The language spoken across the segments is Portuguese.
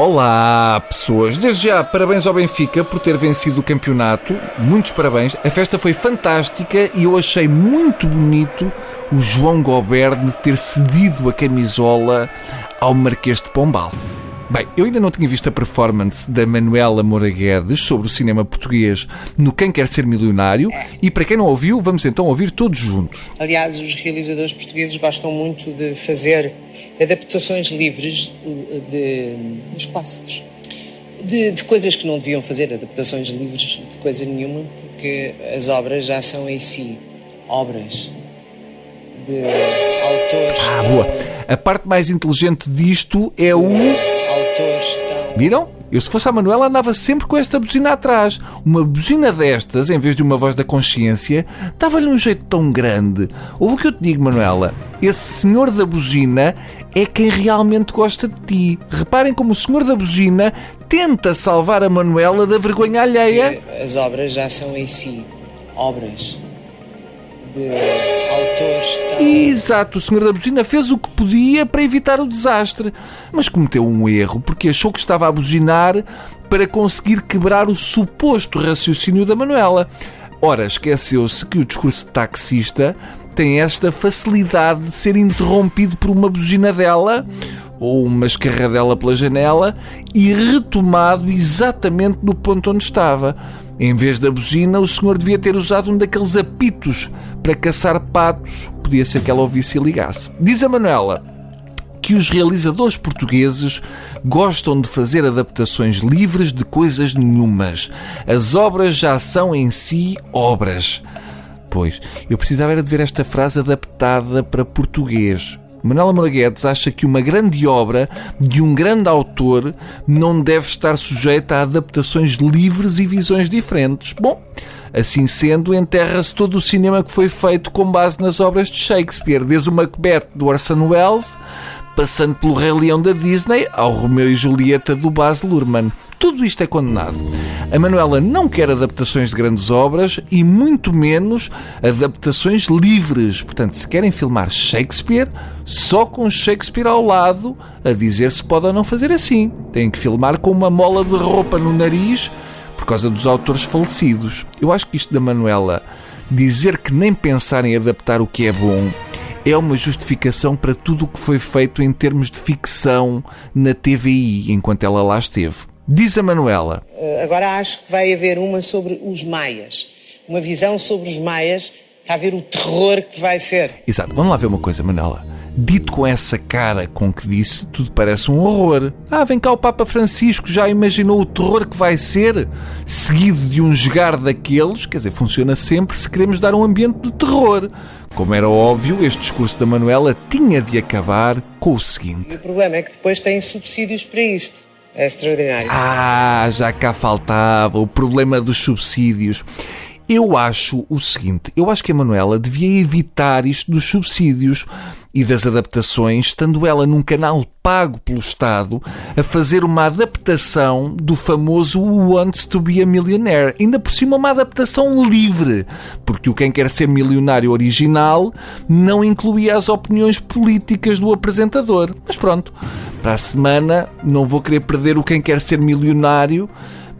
Olá, pessoas! Desde já, parabéns ao Benfica por ter vencido o campeonato. Muitos parabéns. A festa foi fantástica e eu achei muito bonito o João Goberne ter cedido a camisola ao Marquês de Pombal. Bem, eu ainda não tinha visto a performance da Manuela Moura Guedes sobre o cinema português no Quem Quer Ser Milionário e para quem não ouviu, vamos então ouvir todos juntos. Aliás, os realizadores portugueses gostam muito de fazer adaptações livres de, dos clássicos. De, de, coisas que não deviam fazer, adaptações livres de coisa nenhuma, porque as obras já são em si obras de autores. Ah, boa! A parte mais inteligente disto é o. Viram? Eu, se fosse a Manuela, andava sempre com esta buzina atrás. Uma buzina destas, em vez de uma voz da consciência, dava-lhe um jeito tão grande. Ouve o que eu te digo, Manuela. Esse senhor da buzina é quem realmente gosta de ti. Reparem como o senhor da buzina tenta salvar a Manuela da vergonha alheia. As obras já são em si obras de autores. Exato, o senhor da buzina fez o que podia para evitar o desastre, mas cometeu um erro porque achou que estava a buzinar para conseguir quebrar o suposto raciocínio da Manuela. Ora, esqueceu-se que o discurso taxista tem esta facilidade de ser interrompido por uma buzina dela ou uma escarradela pela janela e retomado exatamente no ponto onde estava. Em vez da buzina, o senhor devia ter usado um daqueles apitos para caçar patos. Podia ser que ela ouvisse e ligasse. Diz a Manuela que os realizadores portugueses gostam de fazer adaptações livres de coisas nenhumas. As obras já são em si obras. Pois, eu precisava era de ver esta frase adaptada para português. Manuela Moraguetes acha que uma grande obra de um grande autor não deve estar sujeita a adaptações livres e visões diferentes. Bom, assim sendo, enterra-se todo o cinema que foi feito com base nas obras de Shakespeare, desde o Macbeth do Orson Welles, passando pelo Rei Leão da Disney ao Romeu e Julieta do Baz Luhrmann. Tudo isto é condenado. A Manuela não quer adaptações de grandes obras e muito menos adaptações livres. Portanto, se querem filmar Shakespeare, só com Shakespeare ao lado, a dizer se pode ou não fazer assim. Têm que filmar com uma mola de roupa no nariz por causa dos autores falecidos. Eu acho que isto da Manuela dizer que nem pensar em adaptar o que é bom é uma justificação para tudo o que foi feito em termos de ficção na TVI enquanto ela lá esteve. Diz a Manuela. Eh, agora acho que vai haver uma sobre os maias. Uma visão sobre os maias. Está a ver o terror que vai ser. Exato. Vamos lá ver uma coisa, Manuela. Dito com essa cara com que disse, tudo parece um horror. Ah, vem cá o Papa Francisco, já imaginou o terror que vai ser? Seguido de um jogar daqueles, quer dizer, funciona sempre se queremos dar um ambiente de terror. Como era óbvio, este discurso da Manuela tinha de acabar com o seguinte. O problema é que depois têm subsídios para isto. É extraordinário. Ah, já cá faltava o problema dos subsídios. Eu acho o seguinte: eu acho que a Manuela devia evitar isto dos subsídios e das adaptações, estando ela num canal pago pelo Estado a fazer uma adaptação do famoso Wants to Be a Millionaire. Ainda por cima, uma adaptação livre, porque o Quem Quer Ser Milionário original não incluía as opiniões políticas do apresentador. Mas pronto, para a semana não vou querer perder o Quem Quer Ser Milionário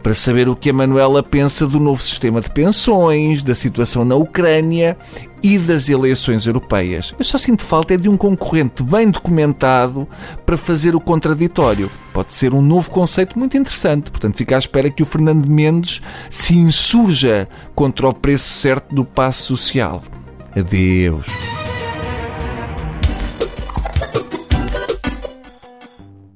para saber o que a Manuela pensa do novo sistema de pensões, da situação na Ucrânia e das eleições europeias. Eu só sinto falta é de um concorrente bem documentado para fazer o contraditório. Pode ser um novo conceito muito interessante. Portanto, fica à espera que o Fernando Mendes se insurja contra o preço certo do passo social. Adeus.